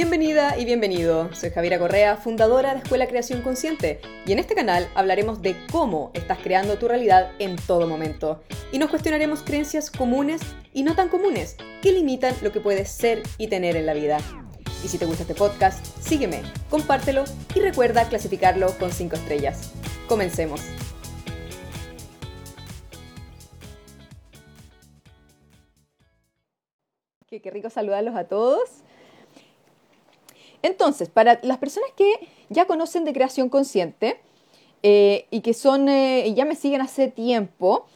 Bienvenida y bienvenido. Soy Javiera Correa, fundadora de Escuela Creación Consciente, y en este canal hablaremos de cómo estás creando tu realidad en todo momento. Y nos cuestionaremos creencias comunes y no tan comunes que limitan lo que puedes ser y tener en la vida. Y si te gusta este podcast, sígueme, compártelo y recuerda clasificarlo con 5 estrellas. Comencemos. Qué, qué rico saludarlos a todos. Entonces, para las personas que ya conocen de creación consciente eh, y que son, eh, ya me siguen hace tiempo,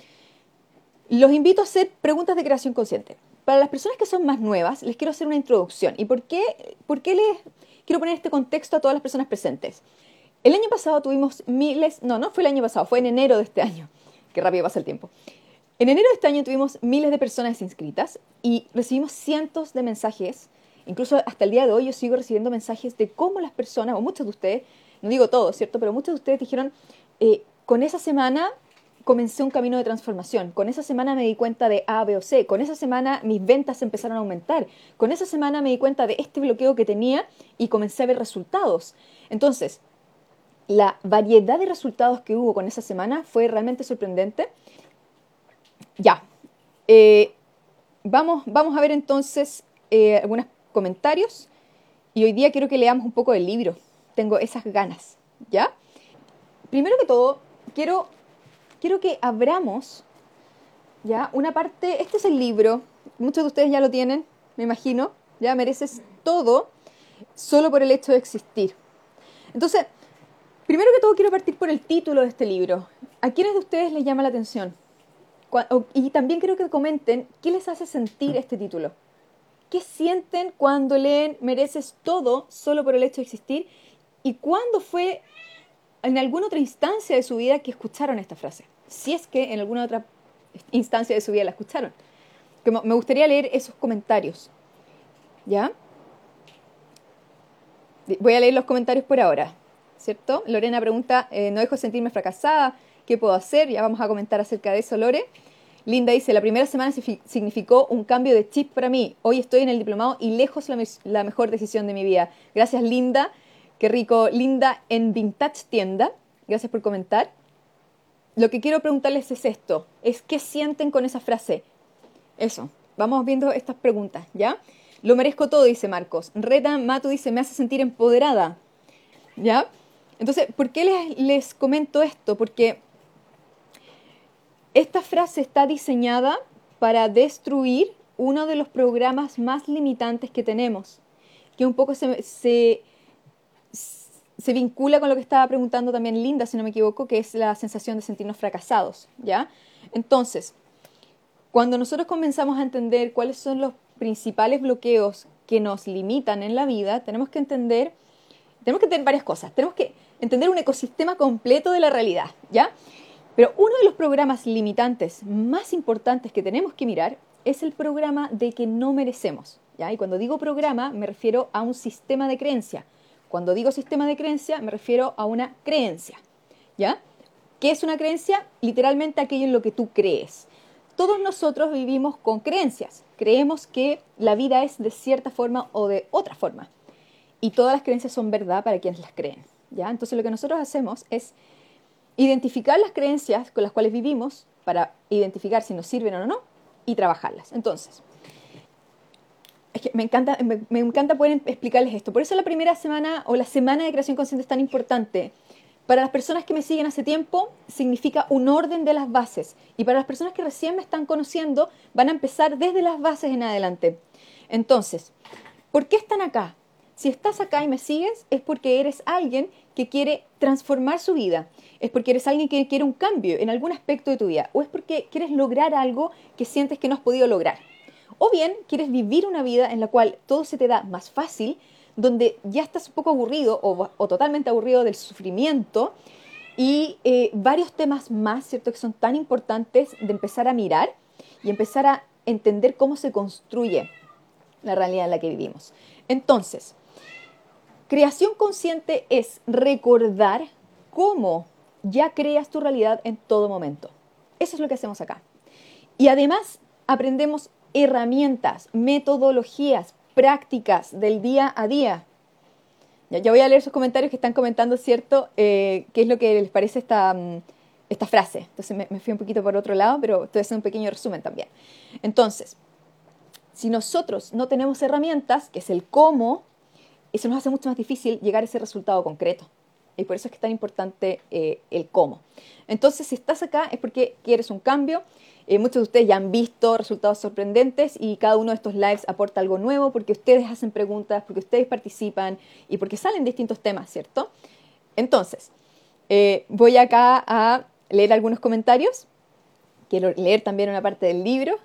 los invito a hacer preguntas de creación consciente. Para las personas que son más nuevas, les quiero hacer una introducción. ¿Y por qué, por qué les quiero poner este contexto a todas las personas presentes? El año pasado tuvimos miles, no, no fue el año pasado, fue en enero de este año. Qué rápido pasa el tiempo. En enero de este año tuvimos miles de personas inscritas y recibimos cientos de mensajes Incluso hasta el día de hoy yo sigo recibiendo mensajes de cómo las personas, o muchos de ustedes, no digo todos, ¿cierto? Pero muchos de ustedes dijeron, eh, con esa semana comencé un camino de transformación, con esa semana me di cuenta de A, B o C, con esa semana mis ventas empezaron a aumentar, con esa semana me di cuenta de este bloqueo que tenía y comencé a ver resultados. Entonces, la variedad de resultados que hubo con esa semana fue realmente sorprendente. Ya, eh, vamos, vamos a ver entonces eh, algunas comentarios y hoy día quiero que leamos un poco del libro. Tengo esas ganas, ¿ya? Primero que todo, quiero, quiero que abramos, ¿ya? Una parte, este es el libro, muchos de ustedes ya lo tienen, me imagino, ya mereces todo solo por el hecho de existir. Entonces, primero que todo quiero partir por el título de este libro. ¿A quiénes de ustedes les llama la atención? Y también quiero que comenten qué les hace sentir este título. ¿Qué sienten cuando leen mereces todo solo por el hecho de existir? ¿Y cuándo fue en alguna otra instancia de su vida que escucharon esta frase? Si es que en alguna otra instancia de su vida la escucharon. me gustaría leer esos comentarios. ¿Ya? Voy a leer los comentarios por ahora, ¿cierto? Lorena pregunta, eh, no dejo de sentirme fracasada, ¿qué puedo hacer? Ya vamos a comentar acerca de eso, Lore. Linda dice, la primera semana significó un cambio de chip para mí. Hoy estoy en el diplomado y lejos la, la mejor decisión de mi vida. Gracias, Linda. Qué rico. Linda en Vintage Tienda. Gracias por comentar. Lo que quiero preguntarles es esto. Es qué sienten con esa frase. Eso. Vamos viendo estas preguntas, ¿ya? Lo merezco todo, dice Marcos. Reta Matu dice, me hace sentir empoderada. ¿Ya? Entonces, ¿por qué les, les comento esto? Porque esta frase está diseñada para destruir uno de los programas más limitantes que tenemos, que un poco se, se, vincula con lo que estaba preguntando también Linda, si no me equivoco, que es la sensación de sentirnos fracasados, ¿ya? Entonces, cuando nosotros comenzamos a entender cuáles son los principales bloqueos que nos limitan en la vida, tenemos que entender, tenemos que entender varias cosas. Tenemos que entender un ecosistema completo de la realidad, ¿ya? Pero uno de los programas limitantes más importantes que tenemos que mirar es el programa de que no merecemos. ¿ya? Y cuando digo programa me refiero a un sistema de creencia. Cuando digo sistema de creencia me refiero a una creencia. ¿Ya? ¿Qué es una creencia? Literalmente aquello en lo que tú crees. Todos nosotros vivimos con creencias. Creemos que la vida es de cierta forma o de otra forma. Y todas las creencias son verdad para quienes las creen. ¿ya? Entonces lo que nosotros hacemos es identificar las creencias con las cuales vivimos para identificar si nos sirven o no y trabajarlas. Entonces, me encanta, me, encanta poder explicarles esto. Por eso la primera semana o la semana de creación consciente es tan importante. Para las personas que me siguen hace tiempo, significa un orden de las bases. Y para las personas que recién me están conociendo, van a empezar desde las bases en adelante. Entonces, ¿por qué están acá? Si estás acá y me sigues, es porque eres alguien que quiere transformar su vida, es porque eres alguien que quiere un cambio en algún aspecto de tu vida, o es porque quieres lograr algo que sientes que no has podido lograr. O bien quieres vivir una vida en la cual todo se te da más fácil, donde ya estás un poco aburrido o, totalmente aburrido del sufrimiento y eh, varios temas más, ¿cierto? Que son tan importantes de empezar a mirar y empezar a entender cómo se construye la realidad en la que vivimos. Entonces, Creación consciente es recordar cómo ya creas tu realidad en todo momento. Eso es lo que hacemos acá. Y además aprendemos herramientas, metodologías prácticas del día a día. Ya, voy a leer sus comentarios que están comentando, ¿cierto? Eh, ¿Qué es lo que les parece esta, mm, esta frase? Entonces me, me, fui un poquito por otro lado, pero estoy haciendo un pequeño resumen también. Entonces, si nosotros no tenemos herramientas, que es el cómo, eso nos hace mucho más difícil llegar a ese resultado concreto. Y por eso es que es tan importante eh, el cómo. Entonces, si estás acá es porque quieres un cambio. Eh, muchos de ustedes ya han visto resultados sorprendentes y cada uno de estos lives aporta algo nuevo porque ustedes hacen preguntas, porque ustedes participan y porque salen distintos temas, ¿cierto? Entonces, eh, voy acá a leer algunos comentarios. Quiero leer también una parte del libro.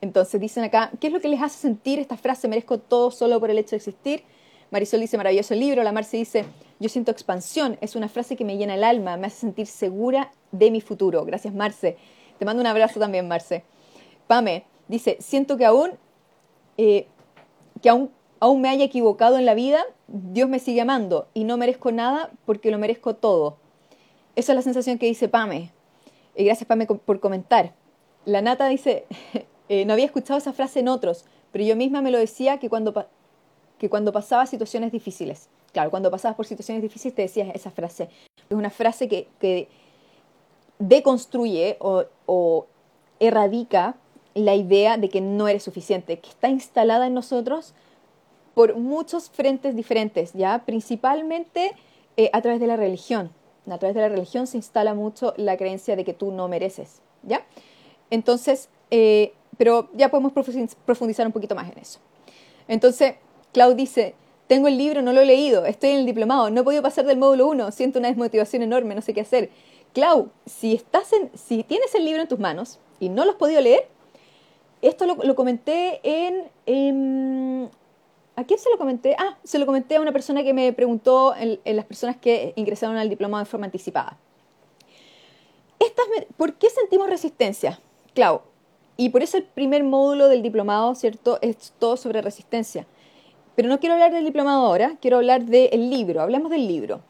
Entonces dicen acá, ¿qué es lo que les hace sentir esta frase, merezco todo solo por el hecho de existir? Marisol dice, maravilloso libro. La Marce dice, yo siento expansión. Es una frase que me llena el alma, me hace sentir segura de mi futuro. Gracias, Marce. Te mando un abrazo también, Marce. Pame dice, siento que aún, eh, que aún, aún me haya equivocado en la vida, Dios me sigue amando y no merezco nada porque lo merezco todo. Esa es la sensación que dice Pame. Y gracias, Pame, por comentar. La Nata dice, eh, no había escuchado esa frase en otros, pero yo misma me lo decía que cuando que cuando pasaba situaciones difíciles, claro, cuando pasabas por situaciones difíciles te decías esa frase. Es una frase que, deconstruye o, erradica la idea de que no eres suficiente, que está instalada en nosotros por muchos frentes diferentes, ¿ya? Principalmente eh, a través de la religión. A través de la religión se instala mucho la creencia de que tú no mereces, ¿ya? Entonces, eh, pero ya podemos profundizar un poquito más en eso. Entonces, Clau dice, tengo el libro, no lo he leído, estoy en el diplomado, no he podido pasar del módulo 1, siento una desmotivación enorme, no sé qué hacer. Clau, si, estás en, si tienes el libro en tus manos y no lo has podido leer, esto lo, comenté en, ¿A quién se lo comenté? Ah, se lo comenté a una persona que me preguntó en, las personas que ingresaron al diplomado de forma anticipada. ¿Por qué sentimos resistencia? Clau, y por eso el primer módulo del diplomado, ¿cierto? Es todo sobre resistencia. Pero no quiero hablar del diplomado ahora, quiero hablar del libro. Hablemos del libro.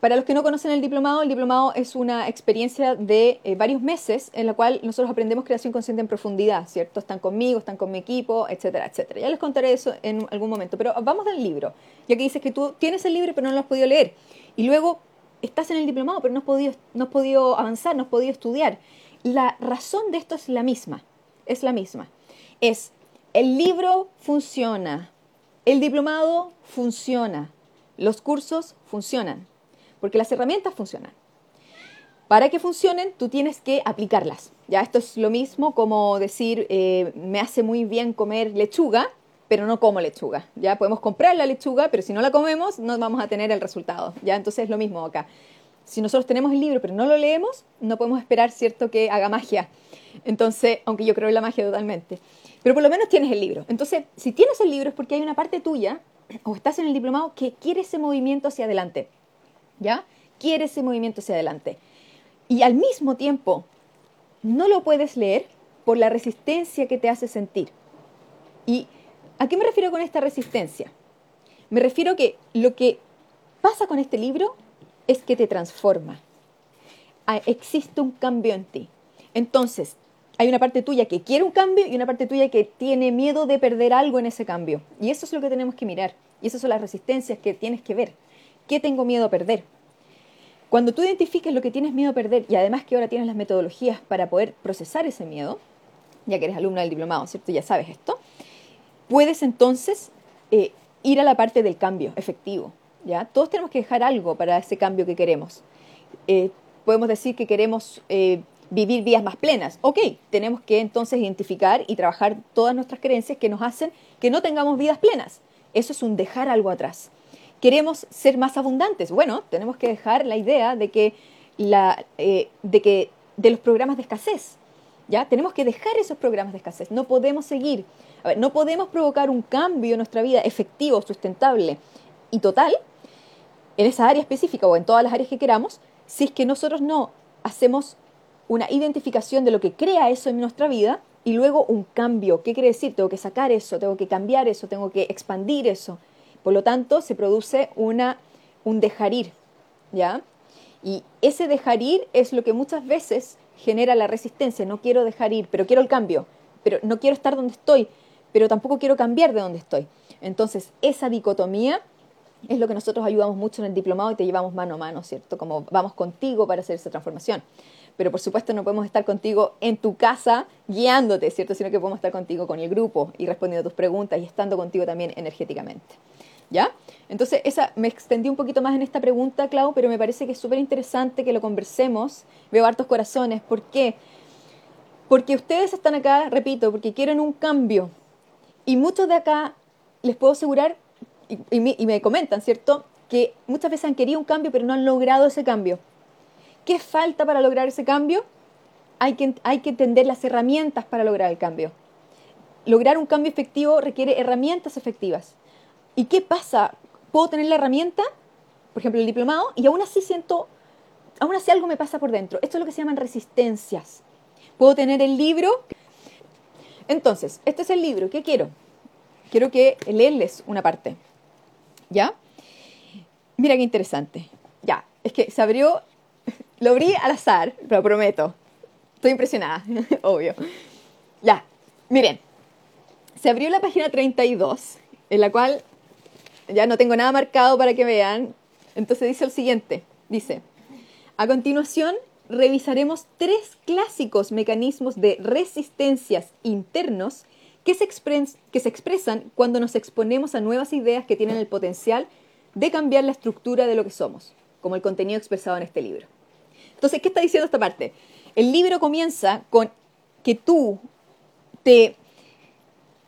Para los que no conocen el diplomado, el diplomado es una experiencia de eh, varios meses en la cual nosotros aprendemos creación consciente en profundidad, ¿cierto? Están conmigo, están con mi equipo, etcétera, etcétera. Ya les contaré eso en algún momento, pero vamos del libro, ya que dices que tú tienes el libro pero no lo has podido leer. Y luego estás en el diplomado pero no has podido, no has podido avanzar, no has podido estudiar. La razón de esto es la misma, es la misma. Es, el libro funciona, el diplomado funciona, los cursos funcionan, porque las herramientas funcionan. Para que funcionen, tú tienes que aplicarlas. Ya esto es lo mismo como decir, eh, me hace muy bien comer lechuga, pero no como lechuga. Ya podemos comprar la lechuga, pero si no la comemos, no vamos a tener el resultado. Ya entonces es lo mismo acá. Si nosotros tenemos el libro, pero no lo leemos, no podemos esperar, cierto, que haga magia. Entonces, aunque yo creo en la magia totalmente. Pero por lo menos tienes el libro. Entonces, si tienes el libro es porque hay una parte tuya, o estás en el diplomado, que quiere ese movimiento hacia adelante. ¿Ya? Quiere ese movimiento hacia adelante. Y al mismo tiempo, no lo puedes leer por la resistencia que te hace sentir. ¿Y a qué me refiero con esta resistencia? Me refiero que lo que pasa con este libro es que te transforma. Ah, existe un cambio en ti. Entonces, hay una parte tuya que quiere un cambio y una parte tuya que tiene miedo de perder algo en ese cambio. Y eso es lo que tenemos que mirar. Y esas son las resistencias que tienes que ver. ¿Qué tengo miedo a perder? Cuando tú identifiques lo que tienes miedo a perder y además que ahora tienes las metodologías para poder procesar ese miedo, ya que eres alumno del diplomado, ¿cierto? Ya sabes esto, puedes entonces eh, ir a la parte del cambio efectivo. ¿ya? Todos tenemos que dejar algo para ese cambio que queremos. Eh, podemos decir que queremos eh, vivir vidas más plenas. Ok, tenemos que entonces identificar y trabajar todas nuestras creencias que nos hacen que no tengamos vidas plenas. Eso es un dejar algo atrás. Queremos ser más abundantes. Bueno, tenemos que dejar la idea de que, la, eh, de, que de los programas de escasez. ¿ya? Tenemos que dejar esos programas de escasez. No podemos seguir. A ver, no podemos provocar un cambio en nuestra vida efectivo, sustentable y total en esa área específica o en todas las áreas que queramos si es que nosotros no hacemos una identificación de lo que crea eso en nuestra vida y luego un cambio. ¿Qué quiere decir? Tengo que sacar eso, tengo que cambiar eso, tengo que expandir eso. Por lo tanto, se produce una, un dejar ir, ¿ya? Y ese dejar ir es lo que muchas veces genera la resistencia. No quiero dejar ir, pero quiero el cambio, pero no quiero estar donde estoy, pero tampoco quiero cambiar de donde estoy. Entonces, esa dicotomía es lo que nosotros ayudamos mucho en el diplomado y te llevamos mano a mano, ¿cierto? Como vamos contigo para hacer esa transformación. Pero por supuesto no podemos estar contigo en tu casa guiándote, ¿cierto? Sino que podemos estar contigo con el grupo y respondiendo tus preguntas y estando contigo también energéticamente. ¿Ya? Entonces, esa, me extendí un poquito más en esta pregunta, Clau, pero me parece que es súper interesante que lo conversemos. Veo hartos corazones. ¿Por qué? Porque ustedes están acá, repito, porque quieren un cambio. Y muchos de acá, les puedo asegurar, y, me, comentan, ¿cierto? Que muchas veces han querido un cambio, pero no han logrado ese cambio. ¿Qué falta para lograr ese cambio? Hay que, entender las herramientas para lograr el cambio. Lograr un cambio efectivo requiere herramientas efectivas. ¿Y qué pasa? Puedo tener la herramienta, por ejemplo, el diplomado, y aún así siento, aún así algo me pasa por dentro. Esto es lo que se llaman resistencias. Puedo tener el libro. Entonces, este es el libro. ¿Qué quiero? Quiero que leerles una parte. ¿Ya? Mira qué interesante. Ya, es que se abrió, lo abrí al azar, lo prometo. Estoy impresionada, obvio. Ya, miren, se abrió la página 32, en la cual ya no tengo nada marcado para que vean. Entonces dice lo siguiente, dice, a continuación revisaremos tres clásicos mecanismos de resistencias internos que se, que se expresan cuando nos exponemos a nuevas ideas que tienen el potencial de cambiar la estructura de lo que somos, como el contenido expresado en este libro. Entonces, ¿qué está diciendo esta parte? El libro comienza con que tú te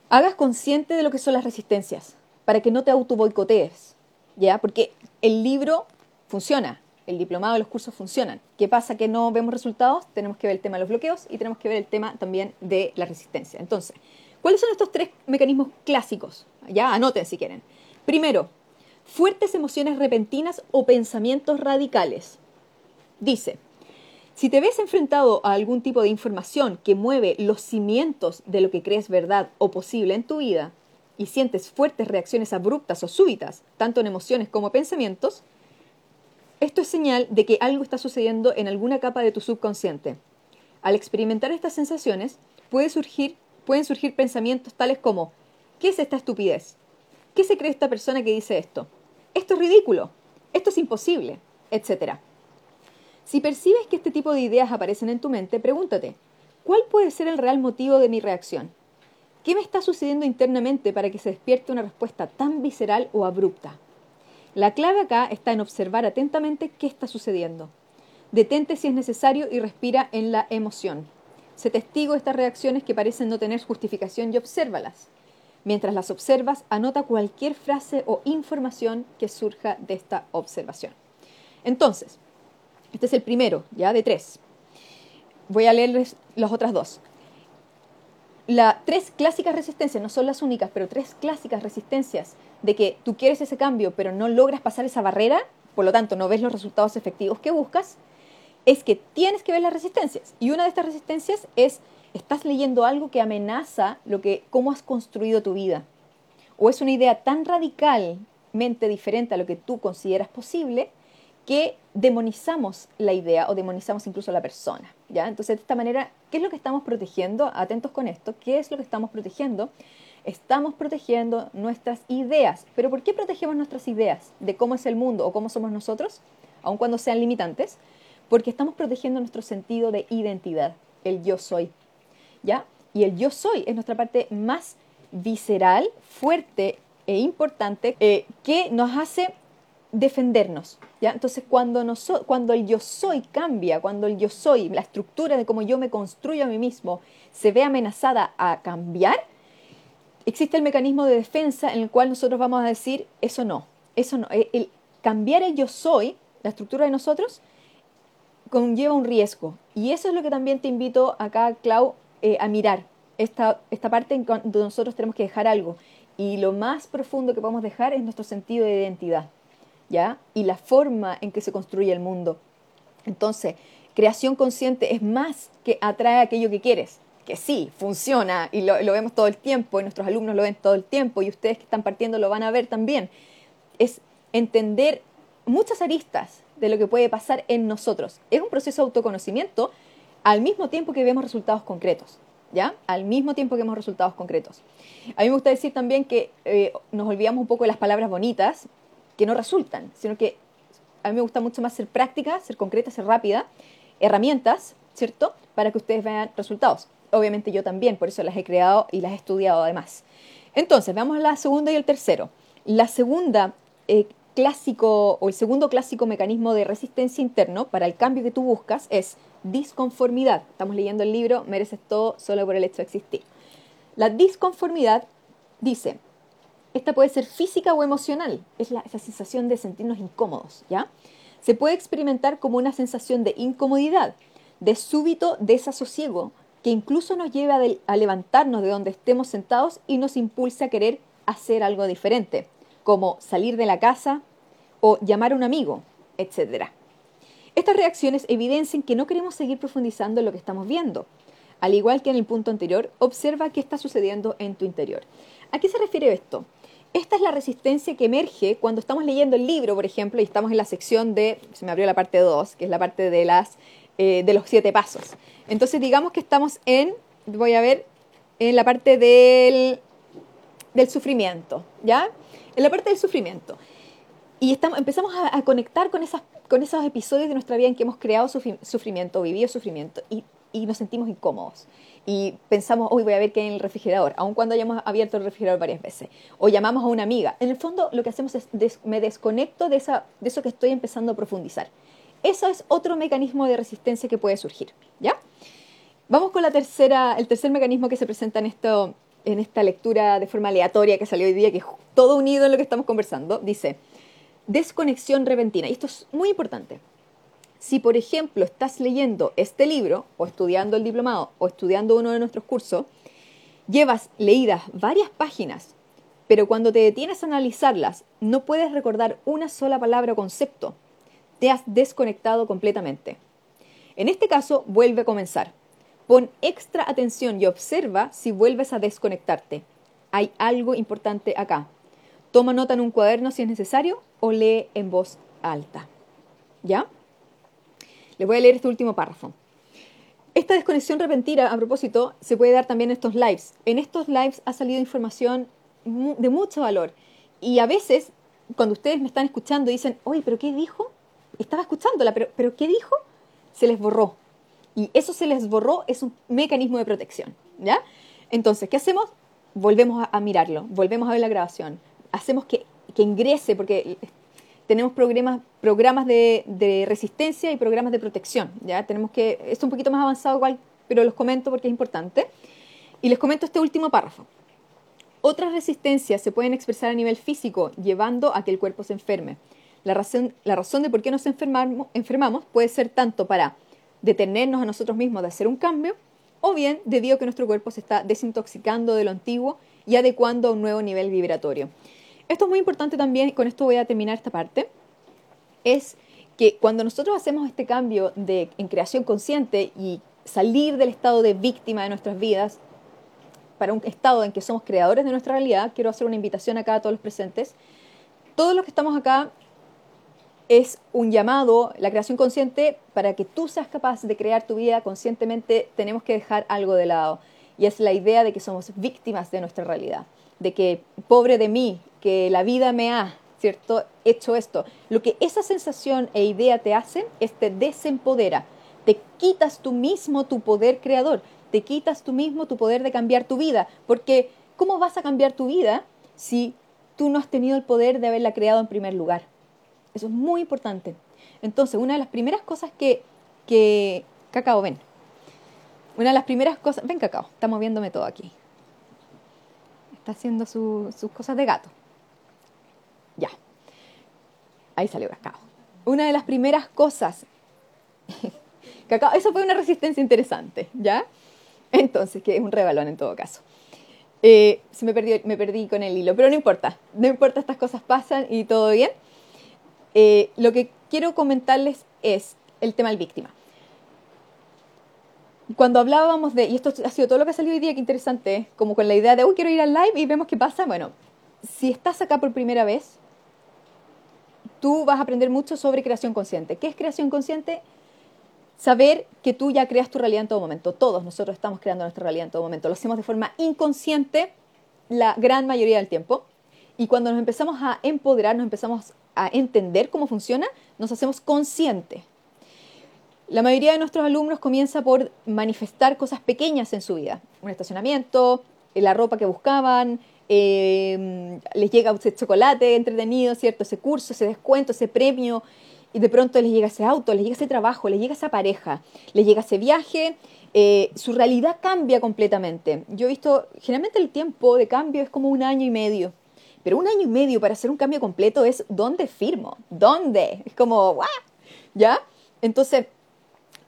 hagas consciente de lo que son las resistencias, para que no te auto boicotees, ¿ya? Porque el libro funciona, el diplomado y los cursos funcionan. ¿Qué pasa que no vemos resultados? Tenemos que ver el tema de los bloqueos y tenemos que ver el tema también de la resistencia. Entonces, ¿cuáles son estos tres mecanismos clásicos? Ya anoten si quieren. Primero, fuertes emociones repentinas o pensamientos radicales. Dice, si te ves enfrentado a algún tipo de información que mueve los cimientos de lo que crees verdad o posible en tu vida, y sientes fuertes reacciones abruptas o súbitas, tanto en emociones como pensamientos, esto es señal de que algo está sucediendo en alguna capa de tu subconsciente. Al experimentar estas sensaciones, pueden surgir pensamientos tales como, ¿qué es esta estupidez? ¿Qué se cree esta persona que dice esto? Esto es ridículo, esto es imposible, etc. Si percibes que este tipo de ideas aparecen en tu mente, pregúntate, ¿cuál puede ser el real motivo de mi reacción? ¿Qué me está sucediendo internamente para que se despierte una respuesta tan visceral o abrupta? La clave acá está en observar atentamente qué está sucediendo. Detente si es necesario y respira en la emoción. Se testigo estas reacciones que parecen no tener justificación y obsérvalas. Mientras las observas, anota cualquier frase o información que surja de esta observación. Entonces, este es el primero, ya de tres. Voy a leerles las otras dos las tres clásicas resistencias, no son las únicas, pero tres clásicas resistencias de que tú quieres ese cambio, pero no logras pasar esa barrera, por lo tanto no ves los resultados efectivos que buscas, es que tienes que ver las resistencias. Y una de estas resistencias es, estás leyendo algo que amenaza lo que, cómo has construido tu vida. O es una idea tan radicalmente diferente a lo que tú consideras posible que demonizamos la idea o demonizamos incluso a la persona. ¿ya? Entonces, de esta manera, ¿qué es lo que estamos protegiendo? Atentos con esto, ¿qué es lo que estamos protegiendo? Estamos protegiendo nuestras ideas. ¿Pero por qué protegemos nuestras ideas de cómo es el mundo o cómo somos nosotros, aun cuando sean limitantes? Porque estamos protegiendo nuestro sentido de identidad, el yo soy. ¿Ya? Y el yo soy es nuestra parte más visceral, fuerte e importante eh, que nos hace defendernos. ¿ya? Entonces, cuando, cuando el yo soy cambia, cuando el yo soy, la estructura de cómo yo me construyo a mí mismo, se ve amenazada a cambiar, existe el mecanismo de defensa en el cual nosotros vamos a decir, eso no, eso no. El, cambiar el yo soy, la estructura de nosotros, conlleva un riesgo. Y eso es lo que también te invito acá, Clau, eh, a mirar. Esta, esta parte en donde nosotros tenemos que dejar algo. Y lo más profundo que podemos dejar es nuestro sentido de identidad. Y la forma en que se construye el mundo. Entonces, creación consciente es más que atrae aquello que quieres, que sí, funciona y lo, vemos todo el tiempo y nuestros alumnos lo ven todo el tiempo y ustedes que están partiendo lo van a ver también. Es entender muchas aristas de lo que puede pasar en nosotros. Es un proceso de autoconocimiento al mismo tiempo que vemos resultados concretos. ¿ya? Al mismo tiempo que vemos resultados concretos. A mí me gusta decir también que eh, nos olvidamos un poco de las palabras bonitas que no resultan, sino que a mí me gusta mucho más ser práctica, ser concreta, ser rápida, herramientas, ¿cierto? Para que ustedes vean resultados. Obviamente yo también, por eso las he creado y las he estudiado además. Entonces, veamos la segunda y el tercero. La segunda eh, clásico o el segundo clásico mecanismo de resistencia interno para el cambio que tú buscas es disconformidad. Estamos leyendo el libro Mereces todo solo por el hecho de existir. La disconformidad dice, esta puede ser física o emocional, es la, esa sensación de sentirnos incómodos, ¿ya? Se puede experimentar como una sensación de incomodidad, de súbito desasosiego, que incluso nos lleva a levantarnos de donde estemos sentados y nos impulsa a querer hacer algo diferente, como salir de la casa, o llamar a un amigo, etc. Estas reacciones evidencian que no queremos seguir profundizando en lo que estamos viendo. Al igual que en el punto anterior, observa qué está sucediendo en tu interior. ¿A qué se refiere esto? Esta es la resistencia que emerge cuando estamos leyendo el libro, por ejemplo, y estamos en la sección de, se me abrió la parte 2, que es la parte de, las, eh, de los siete pasos. Entonces, digamos que estamos en, voy a ver, en la parte del, del sufrimiento, ¿ya? En la parte del sufrimiento. Y estamos, empezamos a, conectar con, esas, con esos episodios de nuestra vida en que hemos creado sufrimiento, vivido sufrimiento y, y, nos sentimos incómodos. Y pensamos, hoy voy a ver qué hay en el refrigerador, aun cuando hayamos abierto el refrigerador varias veces. O llamamos a una amiga. En el fondo, lo que hacemos es me desconecto de, esa, de eso que estoy empezando a profundizar. Eso es otro mecanismo de resistencia que puede surgir. ¿Ya? Vamos con la tercera, el tercer mecanismo que se presenta en, esto, en esta lectura de forma aleatoria que salió hoy día, que es todo unido en lo que estamos conversando. Dice desconexión repentina. Y esto es muy importante. Si, por ejemplo, estás leyendo este libro, o estudiando el diplomado, o estudiando uno de nuestros cursos, llevas leídas varias páginas, pero cuando te detienes a analizarlas, no puedes recordar una sola palabra o concepto. Te has desconectado completamente. En este caso, vuelve a comenzar. Pon extra atención y observa si vuelves a desconectarte. Hay algo importante acá. Toma nota en un cuaderno si es necesario o lee en voz alta. ¿Ya? Les voy a leer este último párrafo. Esta desconexión repentina, a propósito, se puede dar también en estos lives. En estos lives ha salido información de mucho valor. Y a veces, cuando ustedes me están escuchando dicen, oye, ¿pero qué dijo? Estaba escuchándola, pero, pero ¿qué dijo? Se les borró. Y eso se les borró es un mecanismo de protección. ¿Ya? Entonces, ¿qué hacemos? Volvemos a mirarlo, volvemos a ver la grabación. Hacemos que que ingrese, porque tenemos programas, programas de, resistencia y programas de protección. ¿ya? Tenemos que, es un poquito más avanzado igual, pero los comento porque es importante. Y les comento este último párrafo. Otras resistencias se pueden expresar a nivel físico, llevando a que el cuerpo se enferme. La razón, la razón de por qué nos enfermamos, enfermamos puede ser tanto para detenernos a nosotros mismos de hacer un cambio, o bien debido a que nuestro cuerpo se está desintoxicando de lo antiguo y adecuando a un nuevo nivel vibratorio. Esto es muy importante también, y con esto voy a terminar esta parte, es que cuando nosotros hacemos este cambio de, en creación consciente y salir del estado de víctima de nuestras vidas para un estado en que somos creadores de nuestra realidad, quiero hacer una invitación acá a todos los presentes. Todos los que estamos acá es un llamado, la creación consciente, para que tú seas capaz de crear tu vida conscientemente, tenemos que dejar algo de lado. Y es la idea de que somos víctimas de nuestra realidad, de que pobre de mí, que la vida me ha, ¿cierto?, hecho esto. Lo que esa sensación e idea te hacen es te desempodera, te quitas tú mismo tu poder creador, te quitas tú mismo tu poder de cambiar tu vida, porque ¿cómo vas a cambiar tu vida si tú no has tenido el poder de haberla creado en primer lugar? Eso es muy importante. Entonces, una de las primeras cosas que, que Cacao, ven. Una de las primeras cosas, ven Cacao, está moviéndome todo aquí. Está haciendo sus cosas de gato. Ya. Ahí salió cacao. Una de las primeras cosas. cacao, eso fue una resistencia interesante, ¿ya? Entonces, que es un rebalón en todo caso. Eh, se me, perdió, perdí con el hilo, pero no importa, no importa, estas cosas pasan y todo bien. Eh, lo que quiero comentarles es el tema del víctima. Cuando hablábamos de, y esto ha sido todo lo que ha salido hoy día, qué interesante, como con la idea de, uy, quiero ir al live y vemos qué pasa. Bueno, si estás acá por primera vez, tú vas a aprender mucho sobre creación consciente. ¿Qué es creación consciente? saber que tú ya creas tu realidad en todo momento. Todos nosotros estamos creando nuestra realidad en todo momento. Lo hacemos de forma inconsciente la gran mayoría del tiempo. Y cuando nos empezamos a empoderar, nos empezamos a entender cómo funciona, nos hacemos conscientes. La mayoría de nuestros alumnos comienza por manifestar cosas pequeñas en su vida. Un estacionamiento, la ropa que buscaban, eh, les llega ese chocolate entretenido, ¿cierto? Ese curso, ese descuento, ese premio, y de pronto les llega ese auto, les llega ese trabajo, les llega esa pareja, les llega ese viaje, eh, su realidad cambia completamente. Yo he visto, generalmente el tiempo de cambio es como un año y medio, pero un año y medio para hacer un cambio completo es ¿dónde firmo? ¿Dónde? Es como, ¿what? ¿Ya? Entonces,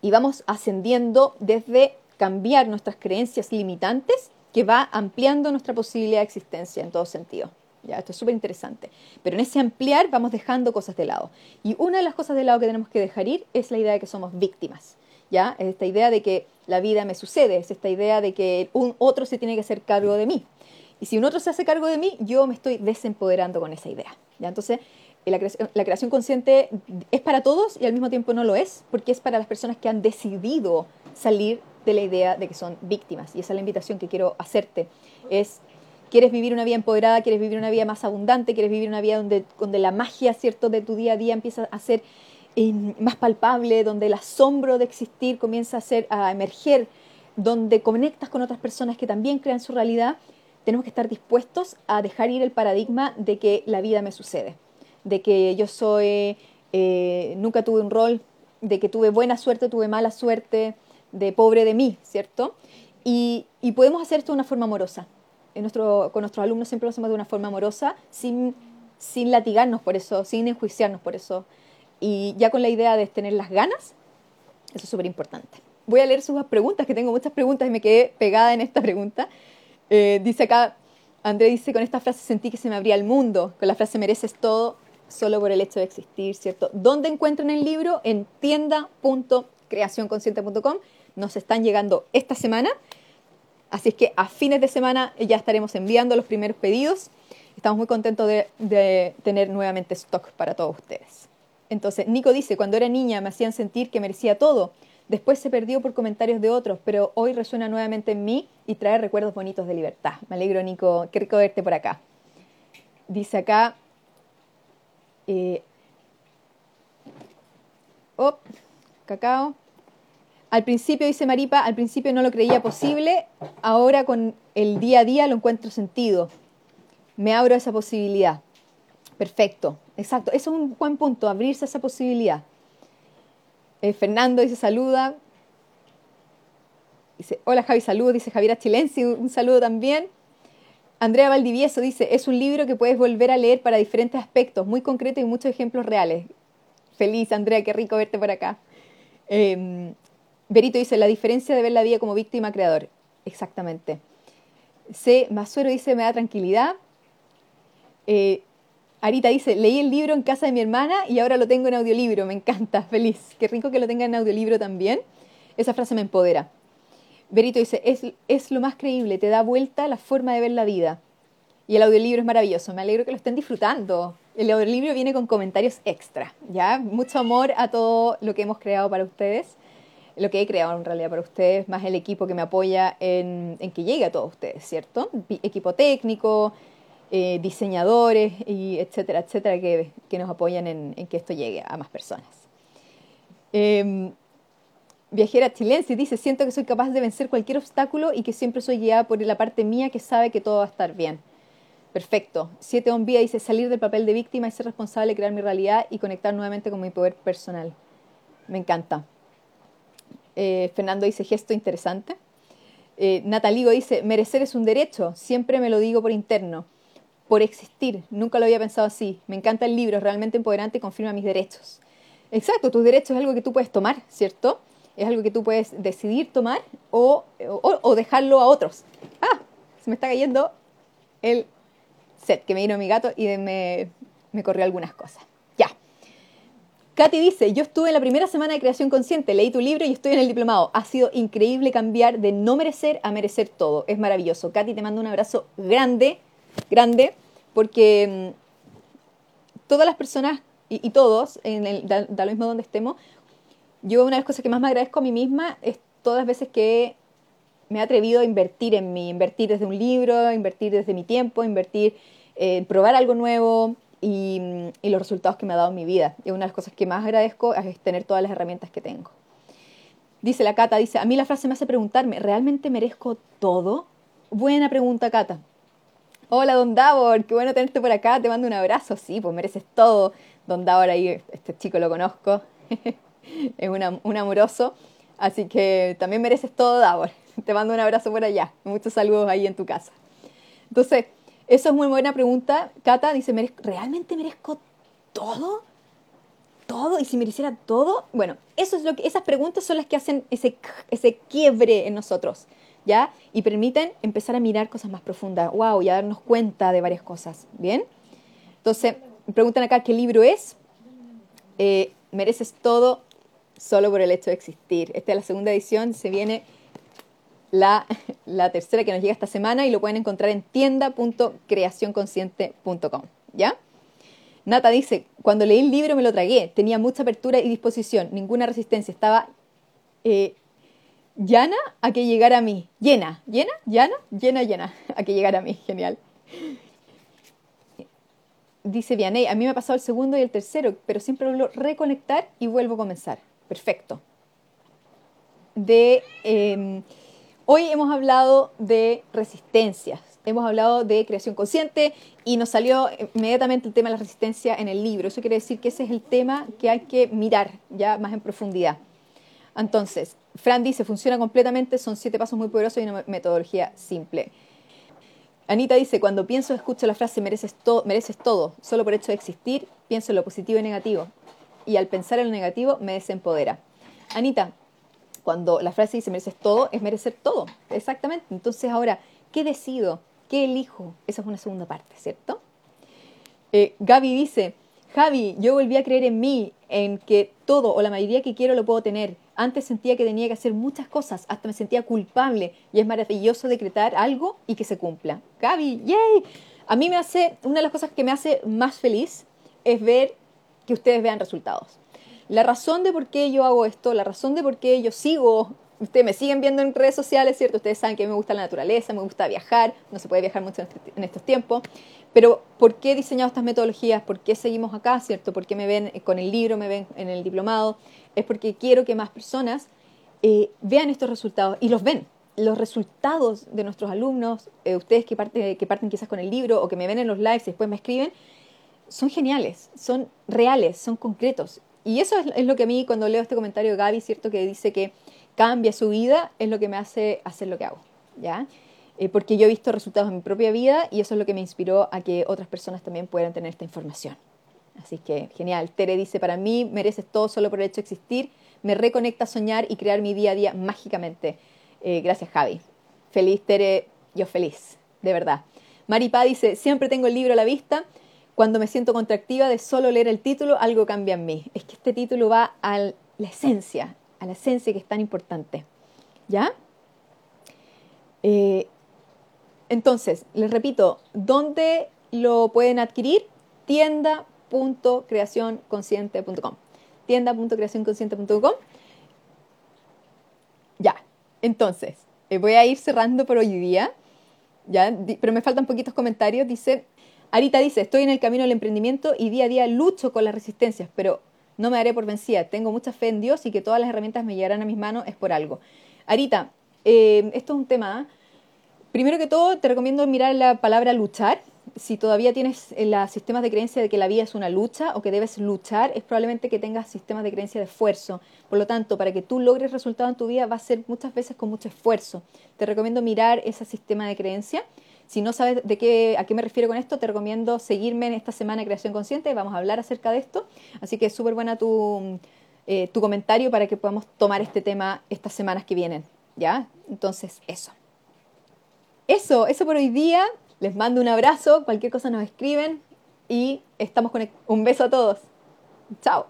y vamos ascendiendo desde cambiar nuestras creencias limitantes que va ampliando nuestra posibilidad de existencia en todo sentido. Ya, esto es súper interesante. Pero en ese ampliar vamos dejando cosas de lado. Y una de las cosas de lado que tenemos que dejar ir es la idea de que somos víctimas. ¿ya? Es esta idea de que la vida me sucede, es esta idea de que un otro se tiene que hacer cargo de mí. Y si un otro se hace cargo de mí, yo me estoy desempoderando con esa idea. ¿ya? Entonces, la creación, la creación consciente es para todos y al mismo tiempo no lo es, porque es para las personas que han decidido salir de la idea de que son víctimas. Y esa es la invitación que quiero hacerte. Es, ¿quieres vivir una vida empoderada? ¿Quieres vivir una vida más abundante? ¿Quieres vivir una vida donde, donde la magia ¿cierto? de tu día a día empieza a ser eh, más palpable, donde el asombro de existir comienza a, ser, a emerger, donde conectas con otras personas que también crean su realidad? Tenemos que estar dispuestos a dejar ir el paradigma de que la vida me sucede, de que yo soy, eh, nunca tuve un rol, de que tuve buena suerte, tuve mala suerte, de pobre de mí, ¿cierto? Y, podemos hacer esto de una forma amorosa. En nuestro, con nuestros alumnos siempre lo hacemos de una forma amorosa, sin, sin latigarnos por eso, sin enjuiciarnos por eso. Y ya con la idea de tener las ganas, eso es súper importante. Voy a leer sus preguntas, que tengo muchas preguntas y me quedé pegada en esta pregunta. Eh, dice acá, André dice, con esta frase sentí que se me abría el mundo. Con la frase mereces todo solo por el hecho de existir, ¿cierto? ¿Dónde encuentran el libro? En tienda.creacionconsciente.com nos están llegando esta semana. Así es que a fines de semana ya estaremos enviando los primeros pedidos. Estamos muy contentos de, tener nuevamente stock para todos ustedes. Entonces, Nico dice, cuando era niña me hacían sentir que merecía todo. Después se perdió por comentarios de otros, pero hoy resuena nuevamente en mí y trae recuerdos bonitos de libertad. Me alegro, Nico. Qué rico verte por acá. Dice acá... Eh, oh, cacao. Al principio, dice Maripa, al principio no lo creía posible, ahora con el día a día lo encuentro sentido. Me abro a esa posibilidad. Perfecto, exacto. Eso es un buen punto, abrirse a esa posibilidad. Eh, Fernando dice saluda. Dice, hola Javi, saludos, dice Javiera Chilensi, un saludo también. Andrea Valdivieso dice, es un libro que puedes volver a leer para diferentes aspectos, muy concreto y muchos ejemplos reales. Feliz, Andrea, qué rico verte por acá. Eh, Berito dice, la diferencia de ver la vida como víctima creador. Exactamente. C. Masuero dice, me da tranquilidad. Eh, Arita dice, leí el libro en casa de mi hermana y ahora lo tengo en audiolibro. Me encanta, feliz. Qué rico que lo tenga en audiolibro también. Esa frase me empodera. Berito dice, es, es lo más creíble, te da vuelta la forma de ver la vida. Y el audiolibro es maravilloso. Me alegro que lo estén disfrutando. El audiolibro viene con comentarios extra, ¿ya? Mucho amor a todo lo que hemos creado para ustedes lo que he creado en realidad para ustedes, más el equipo que me apoya en, que llegue a todos ustedes, ¿cierto? Equipo técnico, eh, diseñadores, y etcétera, etcétera, que, nos apoyan en, que esto llegue a más personas. Eh, viajera chilense dice, siento que soy capaz de vencer cualquier obstáculo y que siempre soy guiada por la parte mía que sabe que todo va a estar bien. Perfecto. Siete on dice, salir del papel de víctima y ser responsable crear mi realidad y conectar nuevamente con mi poder personal. Me encanta. Eh, Fernando dice, gesto interesante. Eh, Nataligo dice, merecer es un derecho, siempre me lo digo por interno, por existir, nunca lo había pensado así. Me encanta el libro, es realmente empoderante y confirma mis derechos. Exacto, tus derechos es algo que tú puedes tomar, ¿cierto? Es algo que tú puedes decidir tomar o, dejarlo a otros. Ah, se me está cayendo el set que me vino mi gato y me, me corrió algunas cosas. Katy dice, yo estuve en la primera semana de creación consciente, leí tu libro y estoy en el diplomado. Ha sido increíble cambiar de no merecer a merecer todo. Es maravilloso. Katy, te mando un abrazo grande, grande, porque mm, todas las personas y, todos, en el, da, lo mismo donde estemos, yo una de las cosas que más me agradezco a mí misma es todas las veces que me he atrevido a invertir en mí, invertir desde un libro, invertir desde mi tiempo, invertir en probar algo nuevo y, y, los resultados que me ha dado en mi vida. Y una de las cosas que más agradezco es tener todas las herramientas que tengo. Dice la Cata, dice, a mí la frase me hace preguntarme, ¿realmente merezco todo? Buena pregunta, Cata. Hola, don Davor, qué bueno tenerte por acá, te mando un abrazo. Sí, pues mereces todo. Don Davor ahí, este chico lo conozco, es un amoroso, así que también mereces todo, Davor. Te mando un abrazo por allá, muchos saludos ahí en tu casa. Entonces, eso es muy buena pregunta. Cata dice, ¿realmente merezco todo? todo y si mereciera todo, bueno, eso es lo que, esas preguntas son las que hacen ese, ese quiebre en nosotros, ¿ya? Y permiten empezar a mirar cosas más profundas, wow, y a darnos cuenta de varias cosas, ¿bien? Entonces, preguntan acá qué libro es. Eh, mereces todo solo por el hecho de existir. Esta es la segunda edición, se viene la, la tercera que nos llega esta semana y lo pueden encontrar en tienda.creacionconsciente.com, ¿ya? Nata dice, cuando leí el libro me lo tragué, tenía mucha apertura y disposición, ninguna resistencia, estaba eh, llana a que llegara a mí, llena, llena, llana, llena, llena, a que llegara a mí, genial. Dice Vianey, a mí me ha pasado el segundo y el tercero, pero siempre vuelvo reconectar y vuelvo a comenzar. Perfecto. De, em, hoy hemos hablado de resistencias, hemos hablado de creación consciente y nos salió inmediatamente el tema de la resistencia en el libro. Eso quiere decir que ese es el tema que hay que mirar ya más en profundidad. Entonces, Fran dice, funciona completamente, son siete pasos muy poderosos y una metodología simple. Anita dice, cuando pienso, escucho la frase mereces, mereces todo, solo por hecho de existir, pienso en lo positivo y negativo. Y al pensar en lo negativo, me desempodera. Anita, cuando la frase dice mereces todo, es merecer todo. Exactamente. Entonces ahora, ¿qué decido? ¿Qué elijo? Esa es una segunda parte, ¿cierto? Eh, Gaby dice, Javi, yo volví a creer en mí, en que todo o la mayoría que quiero lo puedo tener. Antes sentía que tenía que hacer muchas cosas, hasta me sentía culpable y es maravilloso decretar algo y que se cumpla. Gaby, yay. A mí me hace, una de las cosas que me hace más feliz es ver que ustedes vean resultados. La razón de por qué yo hago esto, la razón de por qué yo sigo ustedes me siguen viendo en redes sociales, ¿cierto? Ustedes saben que me gusta la naturaleza, me gusta viajar, no se puede viajar mucho en estos tiempos, pero ¿por qué he diseñado estas metodologías? ¿Por qué seguimos acá, ¿cierto? ¿Por qué me ven con el libro, me ven en el diplomado? Es porque quiero que más personas eh, vean estos resultados y los ven. Los resultados de nuestros alumnos, eh, ustedes que, parte, que parten quizás con el libro o que me ven en los lives y después me escriben, son geniales, son reales, son concretos. Y eso es, lo que a mí cuando leo este comentario de Gaby, ¿cierto? Que dice que cambia su vida, es lo que me hace hacer lo que hago, ¿ya? Eh, porque yo he visto resultados en mi propia vida y eso es lo que me inspiró a que otras personas también puedan tener esta información. Así que genial. Tere dice, para mí mereces todo solo por el hecho de existir, me reconecta soñar y crear mi día a día mágicamente. Eh, gracias Javi. Feliz Tere, yo feliz, de verdad. Maripá dice, siempre tengo el libro a la vista. Cuando me siento contractiva de solo leer el título, algo cambia en mí. Es que este título va a la esencia, a la esencia que es tan importante. ¿Ya? Eh, entonces, les repito, ¿dónde lo pueden adquirir? tienda.creacionconsciente.com tienda.creacionconsciente.com Ya, entonces, eh, voy a ir cerrando por hoy día, ¿ya? pero me faltan poquitos comentarios. Dice, Arita dice, estoy en el camino del emprendimiento y día a día lucho con las resistencias, pero no me daré por vencida, tengo mucha fe en Dios y que todas las herramientas me llegarán a mis manos es por algo. Arita, eh, esto es un tema. Primero que todo, te recomiendo mirar la palabra luchar. Si todavía tienes eh, los sistemas de creencia de que la vida es una lucha o que debes luchar, es probablemente que tengas sistemas de creencia de esfuerzo. Por lo tanto, para que tú logres resultados en tu vida va a ser muchas veces con mucho esfuerzo. Te recomiendo mirar ese sistema de creencia. Si no sabes de qué, a qué me refiero con esto, te recomiendo seguirme en esta semana de Creación Consciente. Vamos a hablar acerca de esto. Así que es súper buena tu, eh, tu comentario para que podamos tomar este tema estas semanas que vienen. ¿Ya? Entonces, eso. Eso, eso por hoy día. Les mando un abrazo. Cualquier cosa nos escriben. Y estamos con un beso a todos. Chao.